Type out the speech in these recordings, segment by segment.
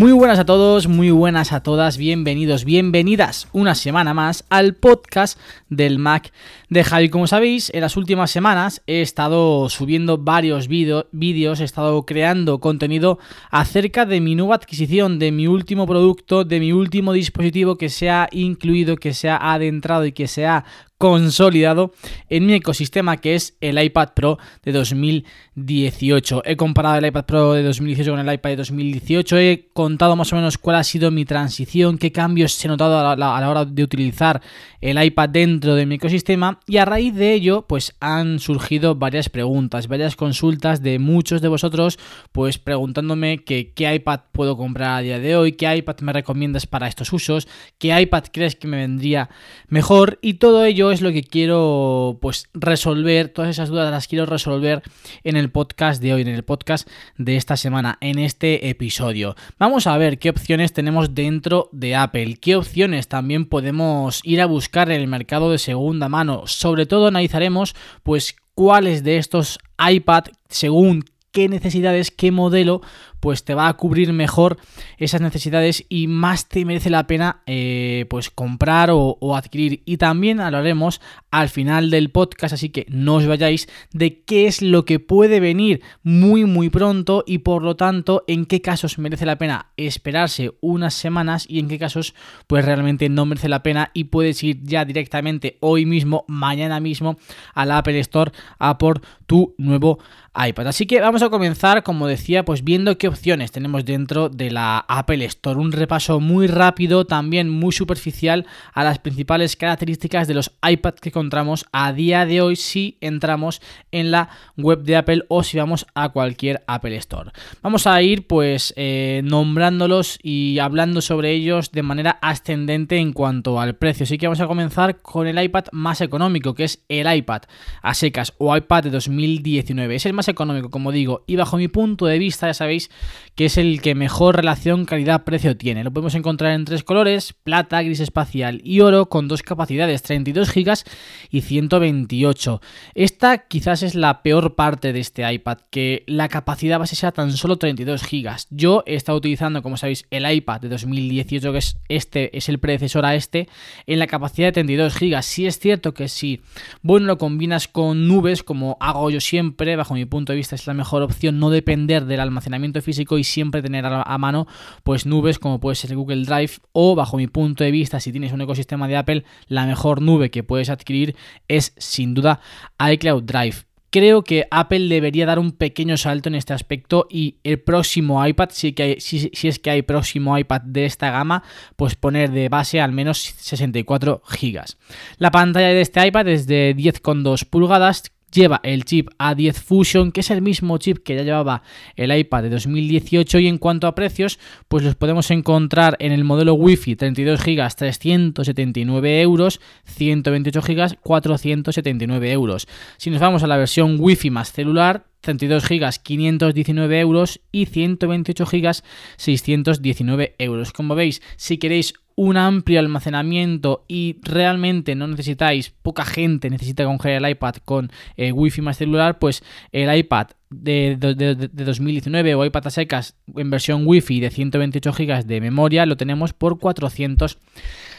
Muy buenas a todos, muy buenas a todas, bienvenidos, bienvenidas una semana más al podcast del Mac de Javi. Como sabéis, en las últimas semanas he estado subiendo varios vídeos, he estado creando contenido acerca de mi nueva adquisición, de mi último producto, de mi último dispositivo que se ha incluido, que se ha adentrado y que se ha consolidado en mi ecosistema que es el iPad Pro de 2018. He comparado el iPad Pro de 2018 con el iPad de 2018, he contado más o menos cuál ha sido mi transición, qué cambios he notado a la, hora de utilizar el iPad dentro de mi ecosistema. Y a raíz de ello pues han surgido varias preguntas, varias consultas de muchos de vosotros pues preguntándome qué iPad puedo comprar a día de hoy, qué iPad me recomiendas para estos usos, qué iPad crees que me vendría mejor. Y todo ello es lo que quiero pues resolver, todas esas dudas las quiero resolver en el podcast de hoy, en el podcast de esta semana, en este episodio. Vamos a ver qué opciones tenemos dentro de Apple, qué opciones también podemos ir a buscar en el mercado de segunda mano. Sobre todo analizaremos pues cuáles de estos iPad según qué necesidades, qué modelo pues te va a cubrir mejor esas necesidades y más te merece la pena eh, pues comprar o, adquirir. Y también hablaremos al final del podcast, así que no os vayáis de qué es lo que puede venir muy muy pronto y por lo tanto en qué casos merece la pena esperarse unas semanas y en qué casos pues realmente no merece la pena y puedes ir ya directamente hoy mismo, mañana mismo a la Apple Store a por tu nuevo iPad. Así que vamos a comenzar, como decía, pues viendo qué opciones tenemos dentro de la Apple Store. Un repaso muy rápido, también muy superficial a las principales características de los iPads que encontramos a día de hoy si entramos en la web de Apple o si vamos a cualquier Apple Store. Vamos a ir pues eh, nombrándolos y hablando sobre ellos de manera ascendente en cuanto al precio. Así que vamos a comenzar con el iPad más económico, que es el iPad a secas o iPad de 2019. Es el más económico, como digo, y bajo mi punto de vista, ya sabéis que es el que mejor relación calidad-precio tiene. Lo podemos encontrar en tres colores, plata, gris espacial y oro, con dos capacidades, 32 GB y 128. Esta quizás es la peor parte de este iPad, que la capacidad base sea tan solo 32 GB. Yo he estado utilizando, como sabéis, el iPad de 2018, que es este, es el predecesor a este, en la capacidad de 32 GB. Sí es cierto que si, bueno, lo combinas con nubes, como hago yo siempre, bajo mi punto de vista es la mejor opción, no depender del almacenamiento físico y siempre tener a, mano pues nubes como puede ser Google Drive o bajo mi punto de vista si tienes un ecosistema de Apple la mejor nube que puedes adquirir es sin duda iCloud Drive. Creo que Apple debería dar un pequeño salto en este aspecto y el próximo iPad, si, que si, es que hay próximo iPad de esta gama, pues poner de base al menos 64 GB. La pantalla de este iPad es de 10,2 pulgadas lleva el chip A10 Fusion, que es el mismo chip que ya llevaba el iPad de 2018 y en cuanto a precios, pues los podemos encontrar en el modelo Wi-Fi 32 GB 379 euros, 128 GB 479 euros. Si nos vamos a la versión Wi-Fi más celular, 32 GB 519 euros y 128 GB 619 euros. Como veis, si queréis un amplio almacenamiento y realmente no necesitáis, poca gente necesita coger el iPad con eh, Wi-Fi más celular, pues el iPad de, 2019 o iPad a secas en versión Wi-Fi de 128 GB de memoria lo tenemos por 400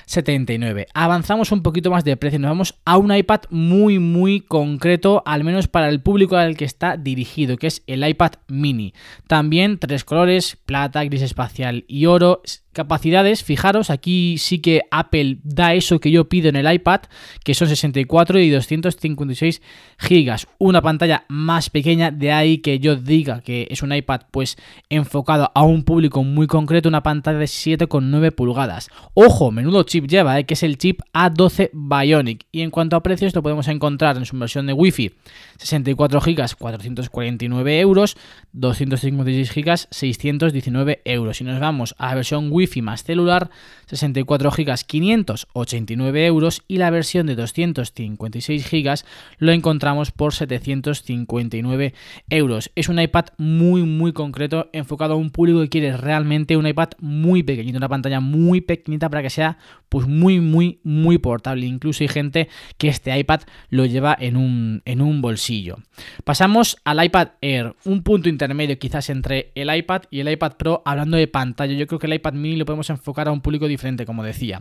79. Avanzamos un poquito más de precio, nos vamos a un iPad muy muy concreto, al menos para el público al que está dirigido, que es el iPad mini. También tres colores, plata, gris espacial y oro. Capacidades, fijaros, aquí sí que Apple da eso que yo pido en el iPad, que son 64 y 256 gigas. Una pantalla más pequeña de ahí que yo diga que es un iPad pues enfocado a un público muy concreto, una pantalla de 7,9 pulgadas. Ojo, menudo chip lleva, ¿eh? que es el chip A12 Bionic. Y en cuanto a precios, lo podemos encontrar en su versión de Wi-Fi 64 GB 449 euros, 256 GB 619 euros. Si nos vamos a la versión Wi-Fi más celular, 64 GB 589 euros y la versión de 256 GB lo encontramos por 759 euros. Es un iPad muy muy concreto enfocado a un público que quiere realmente un iPad muy pequeñito, una pantalla muy pequeñita para que sea pues muy muy muy portable. Incluso hay gente que este iPad lo lleva en un, en un bolsillo. Pasamos al iPad Air, un punto intermedio quizás entre el iPad y el iPad Pro hablando de pantalla. Yo creo que el iPad mini lo podemos enfocar a un público diferente, como decía.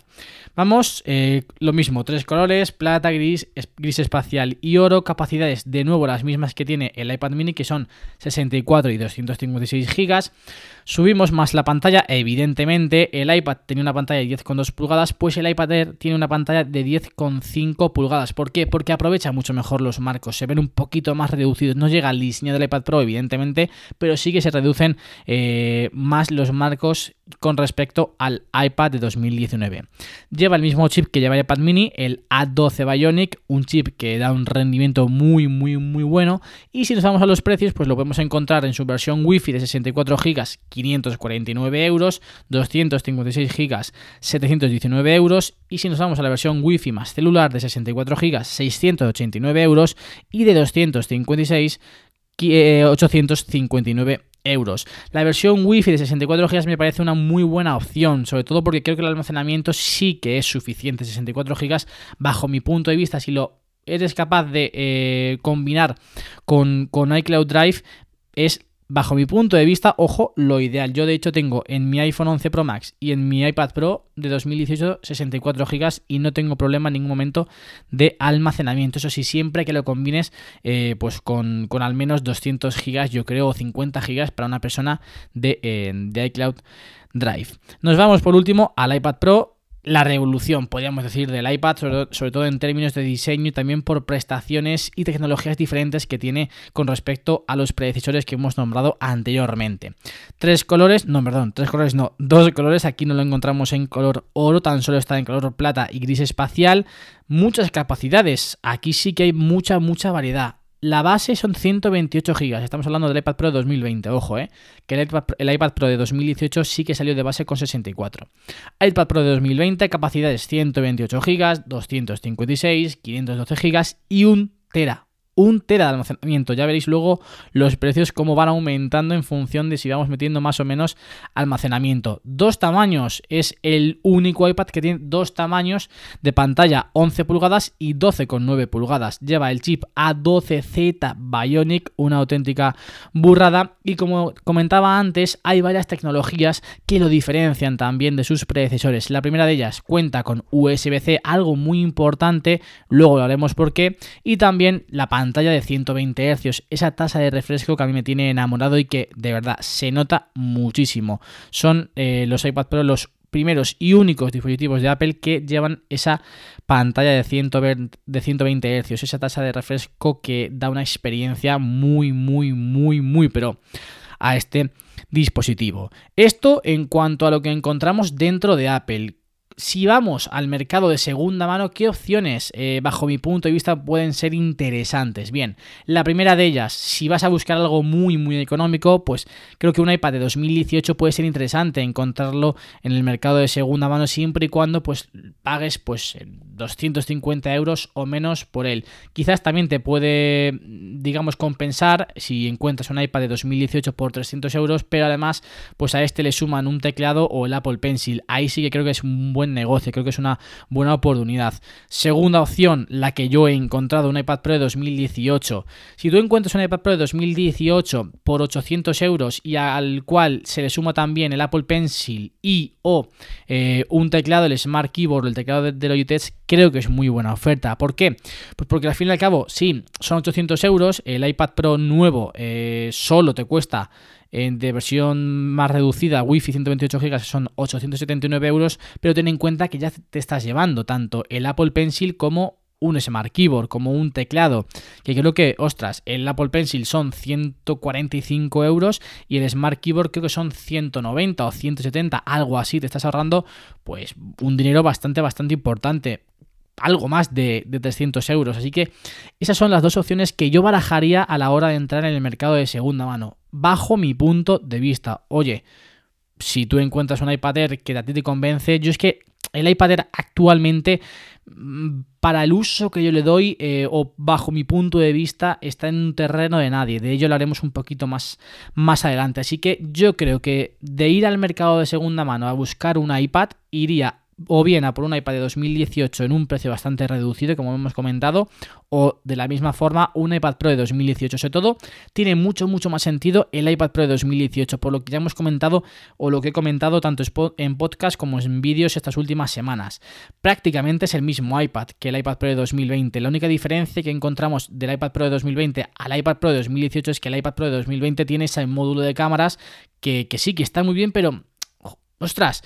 Vamos, eh, lo mismo, tres colores, plata, gris, gris espacial y oro, capacidades de nuevo las mismas que tiene el iPad mini, que son 64 y 256 gigas. Subimos más la pantalla, evidentemente el iPad tenía una pantalla de 10,2 pulgadas, pues el iPad Air tiene una pantalla de 10,5 pulgadas. ¿Por qué? Porque aprovecha mucho mejor los marcos, se ven un poquito más reducidos. No llega al diseño del iPad Pro, evidentemente, pero sí que se reducen eh, más los marcos con respecto al iPad de 2019. Lleva el mismo chip que lleva el iPad mini, el A12 Bionic, un chip que da un rendimiento muy muy muy bueno y si nos vamos a los precios pues lo podemos encontrar en su versión Wi-Fi de 64 GB 549 euros, 256 GB 719 euros y si nos vamos a la versión Wi-Fi más celular de 64 GB 689 euros y de 256 859 euros. La versión Wi-Fi de 64 GB me parece una muy buena opción, sobre todo porque creo que el almacenamiento sí que es suficiente. 64 GB, bajo mi punto de vista, si lo eres capaz de eh, combinar con, con iCloud Drive, es bajo mi punto de vista, ojo, lo ideal. Yo de hecho tengo en mi iPhone 11 Pro Max y en mi iPad Pro de 2018 64 GB y no tengo problema en ningún momento de almacenamiento. Eso sí, siempre que lo combines eh, pues con, al menos 200 GB, yo creo, o 50 GB para una persona de, eh, de iCloud Drive. Nos vamos por último al iPad Pro la revolución, podríamos decir, del iPad, sobre, todo en términos de diseño y también por prestaciones y tecnologías diferentes que tiene con respecto a los predecesores que hemos nombrado anteriormente. Tres colores, no, perdón, tres colores no, dos colores, aquí no lo encontramos en color oro, tan solo está en color plata y gris espacial. Muchas capacidades, aquí sí que hay mucha, mucha variedad. La base son 128 GB. Estamos hablando del iPad Pro de 2020. Ojo, eh, que el iPad, Pro de 2018 sí que salió de base con 64. iPad Pro de 2020, capacidades 128 GB, 256, 512 GB y 1 tera un tera de almacenamiento. Ya veréis luego los precios cómo van aumentando en función de si vamos metiendo más o menos almacenamiento. Dos tamaños, es el único iPad que tiene dos tamaños de pantalla 11 pulgadas y 12,9 pulgadas. Lleva el chip A12Z Bionic, una auténtica burrada y como comentaba antes, hay varias tecnologías que lo diferencian también de sus predecesores. La primera de ellas cuenta con USB-C, algo muy importante, luego lo haremos por qué, y también la pantalla pantalla de 120 Hz, esa tasa de refresco que a mí me tiene enamorado y que de verdad se nota muchísimo. Son eh, los iPad Pro los primeros y únicos dispositivos de Apple que llevan esa pantalla de 120, de 120 Hz, esa tasa de refresco que da una experiencia muy, muy, muy, muy, pero a este dispositivo. Esto en cuanto a lo que encontramos dentro de Apple. Si vamos al mercado de segunda mano, ¿qué opciones, eh, bajo mi punto de vista, pueden ser interesantes? Bien, la primera de ellas, si vas a buscar algo muy, muy económico, pues creo que un iPad de 2018 puede ser interesante encontrarlo en el mercado de segunda mano siempre y cuando pues pagues pues 250 euros o menos por él. Quizás también te puede, digamos, compensar si encuentras un iPad de 2018 por 300 euros, pero además pues a este le suman un teclado o el Apple Pencil. Ahí sí que creo que es un buen negocio, creo que es una buena oportunidad. Segunda opción, la que yo he encontrado, un iPad Pro de 2018. Si tú encuentras un iPad Pro de 2018 por 800 euros y al cual se le suma también el Apple Pencil y o eh, un teclado, el Smart Keyboard, el teclado de, de Logitech, creo que es muy buena oferta. ¿Por qué? Pues porque al fin y al cabo, sí, son 800 euros, el iPad Pro nuevo eh, solo te cuesta de versión más reducida, Wi-Fi 128 GB, son 879 euros, pero ten en cuenta que ya te estás llevando tanto el Apple Pencil como un Smart Keyboard, como un teclado, que creo que, ostras, el Apple Pencil son 145 euros y el Smart Keyboard creo que son 190 o 170, algo así, te estás ahorrando pues un dinero bastante, bastante importante algo más de, de, 300 euros. Así que esas son las dos opciones que yo barajaría a la hora de entrar en el mercado de segunda mano, bajo mi punto de vista. Oye, si tú encuentras un iPad Air que a ti te convence, yo es que el iPad Air actualmente, mm, para el uso que yo le doy, eh, o bajo mi punto de vista, está en un terreno de nadie. De ello lo haremos un poquito más, más adelante. Así que yo creo que de ir al mercado de segunda mano a buscar un iPad, iría o bien a por un iPad de 2018 en un precio bastante reducido, como hemos comentado, o de la misma forma un iPad Pro de 2018. Sobre todo, tiene mucho, mucho más sentido el iPad Pro de 2018, por lo que ya hemos comentado o lo que he comentado tanto en podcast como en vídeos estas últimas semanas. Prácticamente es el mismo iPad que el iPad Pro de 2020. La única diferencia que encontramos del iPad Pro de 2020 al iPad Pro de 2018 es que el iPad Pro de 2020 tiene ese módulo de cámaras que, que sí, que está muy bien, pero... ¡Ostras!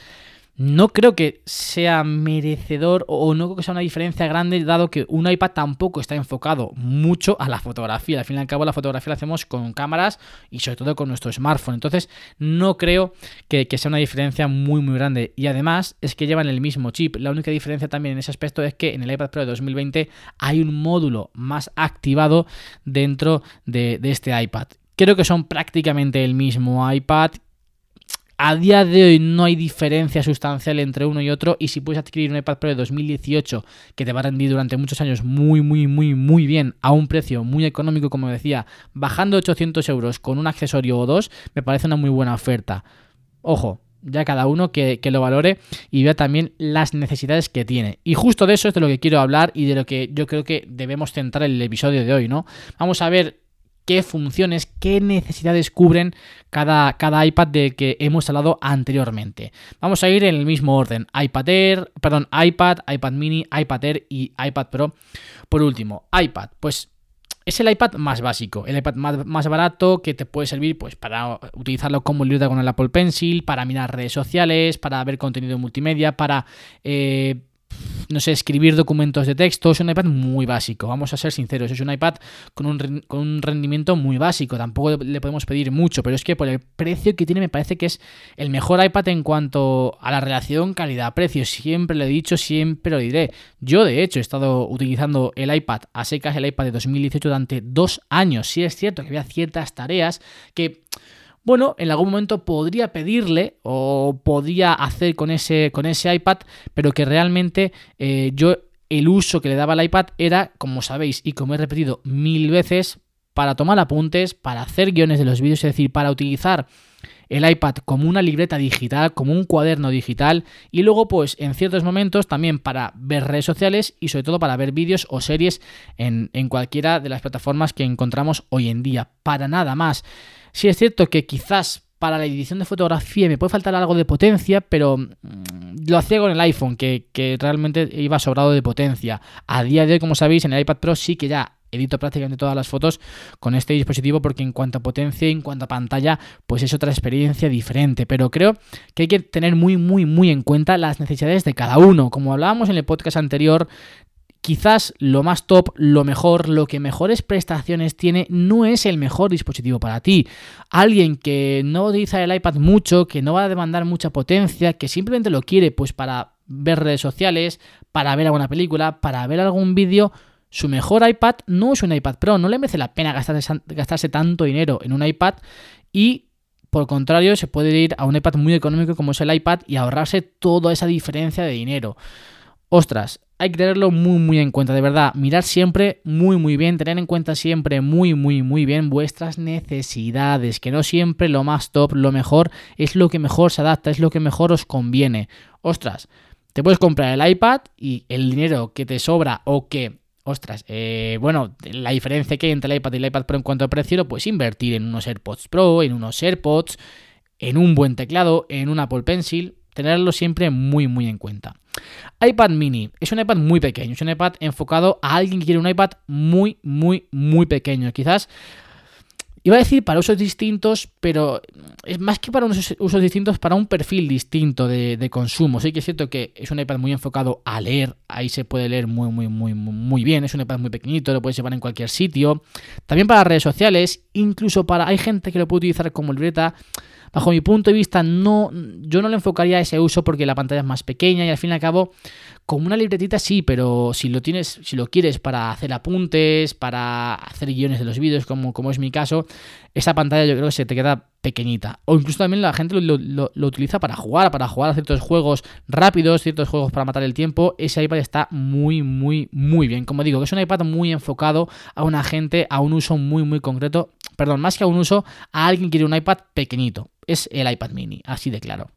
No creo que sea merecedor o no creo que sea una diferencia grande dado que un iPad tampoco está enfocado mucho a la fotografía. Al fin y al cabo la fotografía la hacemos con cámaras y sobre todo con nuestro smartphone. Entonces no creo que, sea una diferencia muy muy grande. Y además es que llevan el mismo chip. La única diferencia también en ese aspecto es que en el iPad Pro de 2020 hay un módulo más activado dentro de, de este iPad. Creo que son prácticamente el mismo iPad a día de hoy no hay diferencia sustancial entre uno y otro y si puedes adquirir un iPad Pro de 2018 que te va a rendir durante muchos años muy, muy, muy, muy bien a un precio muy económico, como decía, bajando 800 euros con un accesorio o dos, me parece una muy buena oferta. Ojo, ya cada uno que, lo valore y vea también las necesidades que tiene. Y justo de eso es de lo que quiero hablar y de lo que yo creo que debemos centrar el episodio de hoy, ¿no? Vamos a ver qué funciones, qué necesidades cubren cada, cada, iPad de que hemos hablado anteriormente. Vamos a ir en el mismo orden. iPad Air, perdón, iPad, iPad mini, iPad Air y iPad Pro. Por último, iPad, pues es el iPad más básico, el iPad más, barato que te puede servir pues, para utilizarlo como libreta con el Apple Pencil, para mirar redes sociales, para ver contenido multimedia, para eh, no sé, escribir documentos de texto, es un iPad muy básico, vamos a ser sinceros, es un iPad con un, con un rendimiento muy básico, tampoco le podemos pedir mucho, pero es que por el precio que tiene me parece que es el mejor iPad en cuanto a la relación calidad-precio, siempre lo he dicho, siempre lo diré. Yo de hecho he estado utilizando el iPad a secas, el iPad de 2018 durante dos años, sí es cierto que había ciertas tareas que bueno, en algún momento podría pedirle o podría hacer con ese, con ese iPad, pero que realmente eh, yo el uso que le daba al iPad era, como sabéis y como he repetido mil veces, para tomar apuntes, para hacer guiones de los vídeos, es decir, para utilizar el iPad como una libreta digital, como un cuaderno digital y luego pues en ciertos momentos también para ver redes sociales y sobre todo para ver vídeos o series en, en cualquiera de las plataformas que encontramos hoy en día. Para nada más. Sí es cierto que quizás para la edición de fotografía me puede faltar algo de potencia, pero mm, lo hacía con el iPhone, que, realmente iba sobrado de potencia. A día de hoy, como sabéis, en el iPad Pro sí que ya edito prácticamente todas las fotos con este dispositivo porque en cuanto a potencia en cuanto a pantalla pues es otra experiencia diferente pero creo que hay que tener muy muy muy en cuenta las necesidades de cada uno como hablábamos en el podcast anterior quizás lo más top, lo mejor, lo que mejores prestaciones tiene, no es el mejor dispositivo para ti. Alguien que no utiliza el iPad mucho, que no va a demandar mucha potencia, que simplemente lo quiere pues para ver redes sociales, para ver alguna película, para ver algún vídeo, su mejor iPad no es un iPad Pro, no le merece la pena gastarse, gastarse tanto dinero en un iPad y por contrario se puede ir a un iPad muy económico como es el iPad y ahorrarse toda esa diferencia de dinero. Ostras, hay que tenerlo muy muy en cuenta, de verdad, mirar siempre muy muy bien, tener en cuenta siempre muy muy muy bien vuestras necesidades, que no siempre lo más top, lo mejor es lo que mejor se adapta, es lo que mejor os conviene. Ostras, te puedes comprar el iPad y el dinero que te sobra o que ostras, eh, bueno, la diferencia que hay entre el iPad y el iPad Pro en cuanto a precio, lo puedes invertir en unos AirPods Pro, en unos AirPods, en un buen teclado, en un Apple Pencil, tenerlo siempre muy muy en cuenta iPad mini es un iPad muy pequeño, es un iPad enfocado a alguien que quiere un iPad muy, muy, muy pequeño. Quizás Iba a decir para usos distintos, pero es más que para unos usos distintos, para un perfil distinto de, consumo. Sí que es cierto que es un iPad muy enfocado a leer, ahí se puede leer muy, muy, muy, muy bien. Es un iPad muy pequeñito, lo puedes llevar en cualquier sitio. También para redes sociales, incluso para. Hay gente que lo puede utilizar como libreta. Bajo mi punto de vista, no, yo no le enfocaría ese uso porque la pantalla es más pequeña y al fin y al cabo, como una libretita sí, pero si lo tienes, si lo quieres para hacer apuntes, para hacer guiones de los vídeos, como, como es mi caso, esa pantalla yo creo que se te queda pequeñita. O incluso también la gente lo, utiliza para jugar, para jugar a ciertos juegos rápidos, ciertos juegos para matar el tiempo. Ese iPad está muy, muy, muy bien. Como digo, que es un iPad muy enfocado a una gente, a un uso muy, muy concreto. Perdón, más que a un uso, a alguien que quiere un iPad pequeñito es el iPad mini, así de claro.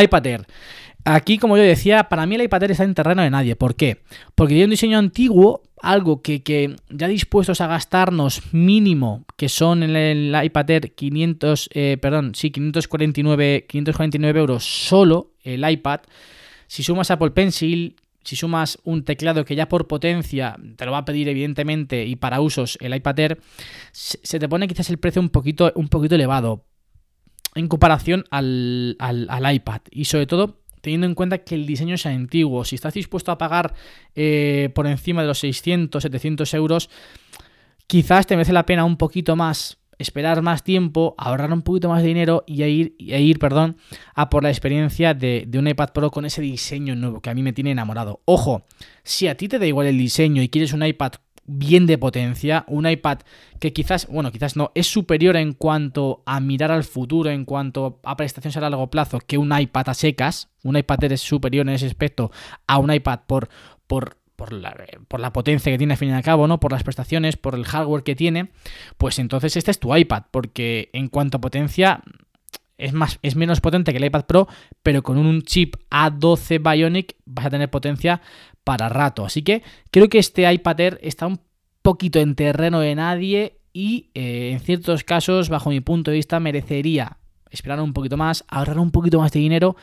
iPad Air. Aquí, como yo decía, para mí el iPad Air está en terreno de nadie. ¿Por qué? Porque tiene un diseño antiguo, algo que, ya dispuestos a gastarnos mínimo, que son el iPad Air 500, eh, perdón, sí, 549, 549 euros solo el iPad. Si sumas Apple Pencil, si sumas un teclado que ya por potencia te lo va a pedir evidentemente y para usos el iPad Air, se te pone quizás el precio un poquito, un poquito elevado en comparación al, iPad. Y sobre todo teniendo en cuenta que el diseño es antiguo. Si estás dispuesto a pagar eh, por encima de los 600, 700 euros, quizás te merece la pena un poquito más esperar más tiempo, ahorrar un poquito más de dinero y ir, ir perdón, a por la experiencia de, de, un iPad Pro con ese diseño nuevo que a mí me tiene enamorado. Ojo, si a ti te da igual el diseño y quieres un iPad bien de potencia, un iPad que quizás, bueno, quizás no, es superior en cuanto a mirar al futuro, en cuanto a prestaciones a largo plazo, que un iPad a secas. Un iPad es superior en ese aspecto a un iPad por, por, por, la, por la potencia que tiene al fin y al cabo, ¿no? Por las prestaciones, por el hardware que tiene, pues entonces este es tu iPad, porque en cuanto a potencia es, más, es menos potente que el iPad Pro, pero con un chip A12 Bionic vas a tener potencia para rato. Así que creo que este iPad Air está un poquito en terreno de nadie y eh, en ciertos casos, bajo mi punto de vista, merecería esperar un poquito más, ahorrar un poquito más de dinero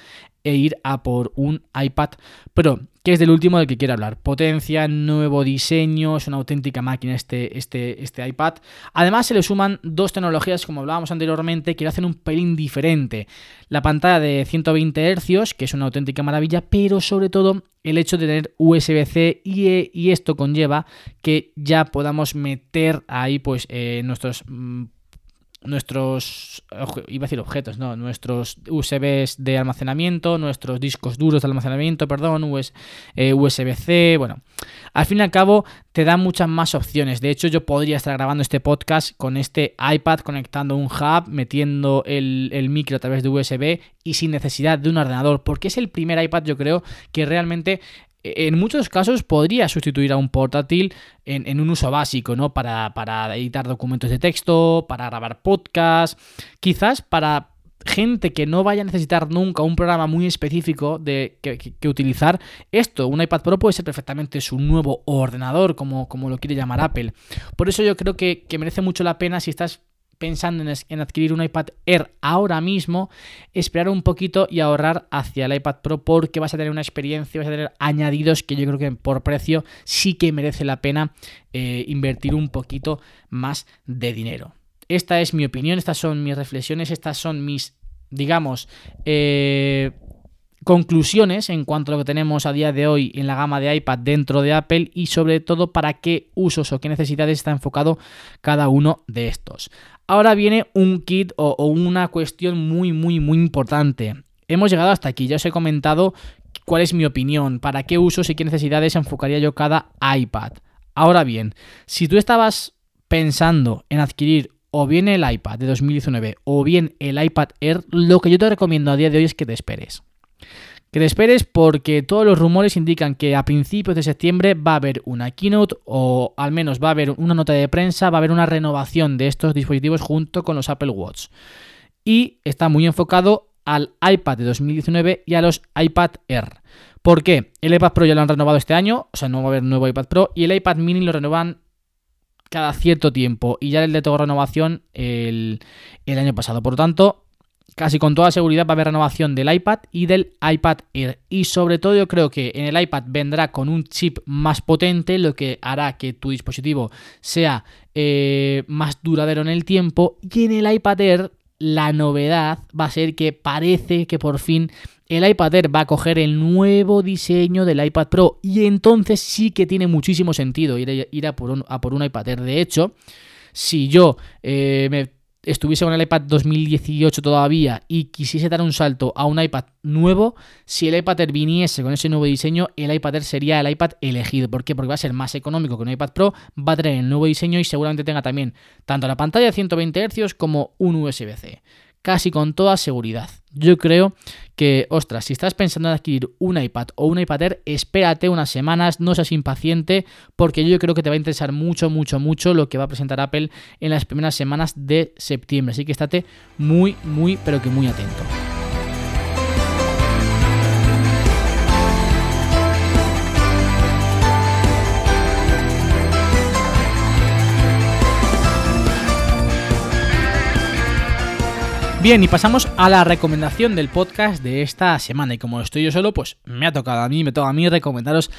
e ir a por un iPad Pro, que es del último del que quiero hablar. Potencia, nuevo diseño, es una auténtica máquina este, este, este iPad. Además se le suman dos tecnologías, como hablábamos anteriormente, que lo hacen un pelín diferente. La pantalla de 120 Hz, que es una auténtica maravilla, pero sobre todo el hecho de tener USB-C y, esto conlleva que ya podamos meter ahí pues eh, nuestros mm, nuestros, iba a decir objetos, no, nuestros USBs de almacenamiento, nuestros discos duros de almacenamiento, perdón, USB-C, eh, bueno, al fin y al cabo te da muchas más opciones. De hecho, yo podría estar grabando este podcast con este iPad conectando un hub, metiendo el, el micro a través de USB y sin necesidad de un ordenador, porque es el primer iPad, yo creo, que realmente en muchos casos podría sustituir a un portátil en, un uso básico, ¿no? Para, editar documentos de texto, para grabar podcast, quizás para gente que no vaya a necesitar nunca un programa muy específico de, que, utilizar, esto, un iPad Pro puede ser perfectamente su nuevo ordenador, como, como lo quiere llamar Apple. Por eso yo creo que merece mucho la pena si estás pensando en, adquirir un iPad Air ahora mismo, esperar un poquito y ahorrar hacia el iPad Pro porque vas a tener una experiencia, vas a tener añadidos que yo creo que por precio sí que merece la pena eh, invertir un poquito más de dinero. Esta es mi opinión, estas son mis reflexiones, estas son mis, digamos, eh, conclusiones en cuanto a lo que tenemos a día de hoy en la gama de iPad dentro de Apple y sobre todo para qué usos o qué necesidades está enfocado cada uno de estos. Ahora viene un kit o, una cuestión muy muy muy importante. Hemos llegado hasta aquí, ya os he comentado cuál es mi opinión, para qué usos y qué necesidades enfocaría yo cada iPad. Ahora bien, si tú estabas pensando en adquirir o bien el iPad de 2019 o bien el iPad Air, lo que yo te recomiendo a día de hoy es que te esperes. Que te esperes porque todos los rumores indican que a principios de septiembre va a haber una keynote o al menos va a haber una nota de prensa, va a haber una renovación de estos dispositivos junto con los Apple Watch. Y está muy enfocado al iPad de 2019 y a los iPad Air. ¿Por qué? El iPad Pro ya lo han renovado este año, o sea, no va a haber nuevo iPad Pro, y el iPad mini lo renuevan cada cierto tiempo, y ya el de todo renovación el, el año pasado. Por lo tanto, casi con toda seguridad va a haber renovación del iPad y del iPad Air. Y sobre todo yo creo que en el iPad vendrá con un chip más potente, lo que hará que tu dispositivo sea eh, más duradero en el tiempo. Y en el iPad Air la novedad va a ser que parece que por fin el iPad Air va a coger el nuevo diseño del iPad Pro. Y entonces sí que tiene muchísimo sentido ir a, por, un, a por un iPad Air. De hecho, si yo eh, me estuviese con el iPad 2018 todavía y quisiese dar un salto a un iPad nuevo, si el iPad Air viniese con ese nuevo diseño, el iPad Air sería el iPad elegido. ¿Por qué? Porque va a ser más económico que un iPad Pro, va a tener el nuevo diseño y seguramente tenga también tanto la pantalla de 120 Hz como un USB-C casi con toda seguridad. Yo creo que, ostras, si estás pensando en adquirir un iPad o un iPad Air, espérate unas semanas, no seas impaciente, porque yo creo que te va a interesar mucho, mucho, mucho lo que va a presentar Apple en las primeras semanas de septiembre. Así que estate muy, muy, pero que muy atento. Bien, y pasamos a la recomendación del podcast de esta semana. Y como estoy yo solo, pues me ha tocado a mí, me toca a mí recomendaros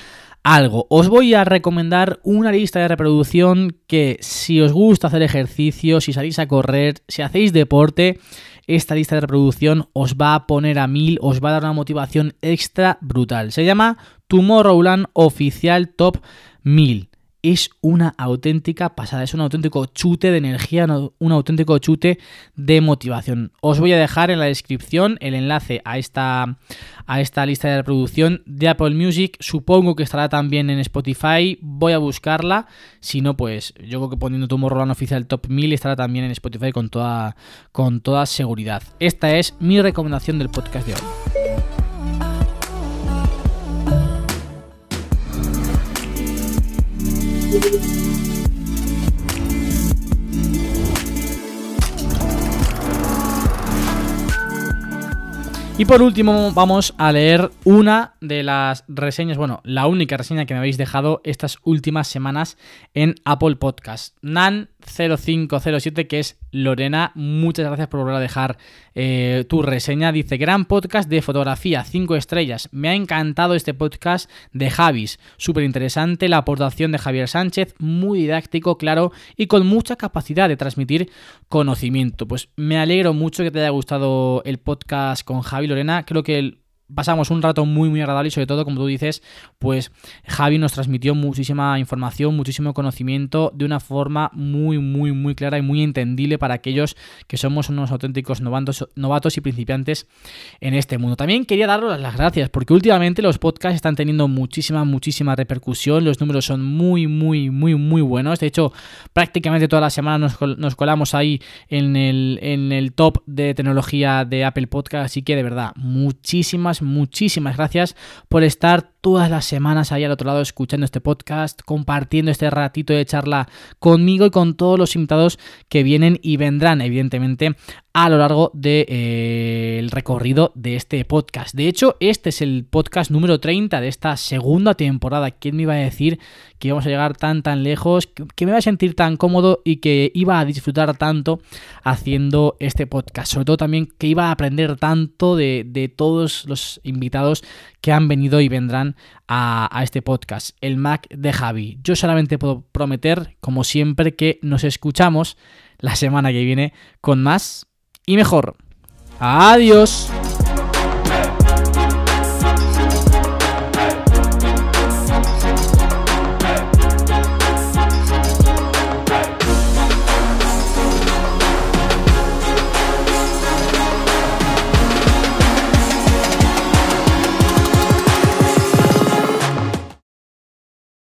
algo. Os voy a recomendar una lista de reproducción que si os gusta hacer ejercicio, si salís a correr, si hacéis deporte, esta lista de reproducción os va a poner a mil, os va a dar una motivación extra brutal. Se llama Tomorrowland Oficial Top 1000 es una auténtica pasada, es un auténtico chute de energía, un auténtico chute de motivación. Os voy a dejar en la descripción el enlace a esta, a esta lista de reproducción de Apple Music, supongo que estará también en Spotify, voy a buscarla, si no pues yo creo que poniendo tu morro oficial top 1000 estará también en Spotify con toda, con toda seguridad. Esta es mi recomendación del podcast de hoy. Y por último vamos a leer una de las reseñas, bueno, la única reseña que me habéis dejado estas últimas semanas en Apple Podcast. Nan 0507, que es Lorena. Muchas gracias por volver a dejar eh, tu reseña. Dice, gran podcast de fotografía, 5 estrellas. Me ha encantado este podcast de Javis. Súper interesante la aportación de Javier Sánchez, muy didáctico, claro y con mucha capacidad de transmitir conocimiento. Pues me alegro mucho que te haya gustado el podcast con Javi Lorena. Creo que el pasamos un rato muy muy agradable y sobre todo como tú dices pues Javi nos transmitió muchísima información muchísimo conocimiento de una forma muy muy muy clara y muy entendible para aquellos que somos unos auténticos novatos, novatos y principiantes en este mundo. También quería daros las gracias porque últimamente los podcasts están teniendo muchísima muchísima repercusión los números son muy muy muy muy buenos. De hecho prácticamente toda la semana nos, colamos ahí en el, en el top de tecnología de Apple Podcast así que de verdad muchísimas muchísimas gracias por estar todas las semanas ahí al otro lado escuchando este podcast, compartiendo este ratito de charla conmigo y con todos los invitados que vienen y vendrán, evidentemente, a lo largo del de, eh, recorrido de este podcast. De hecho, este es el podcast número 30 de esta segunda temporada. ¿Quién me iba a decir que íbamos a llegar tan tan lejos, que me iba a sentir tan cómodo y que iba a disfrutar tanto haciendo este podcast? Sobre todo también que iba a aprender tanto de, de todos los invitados que han venido y vendrán a, a, este podcast, el Mac de Javi. Yo solamente puedo prometer, como siempre, que nos escuchamos la semana que viene con más y mejor. Adiós.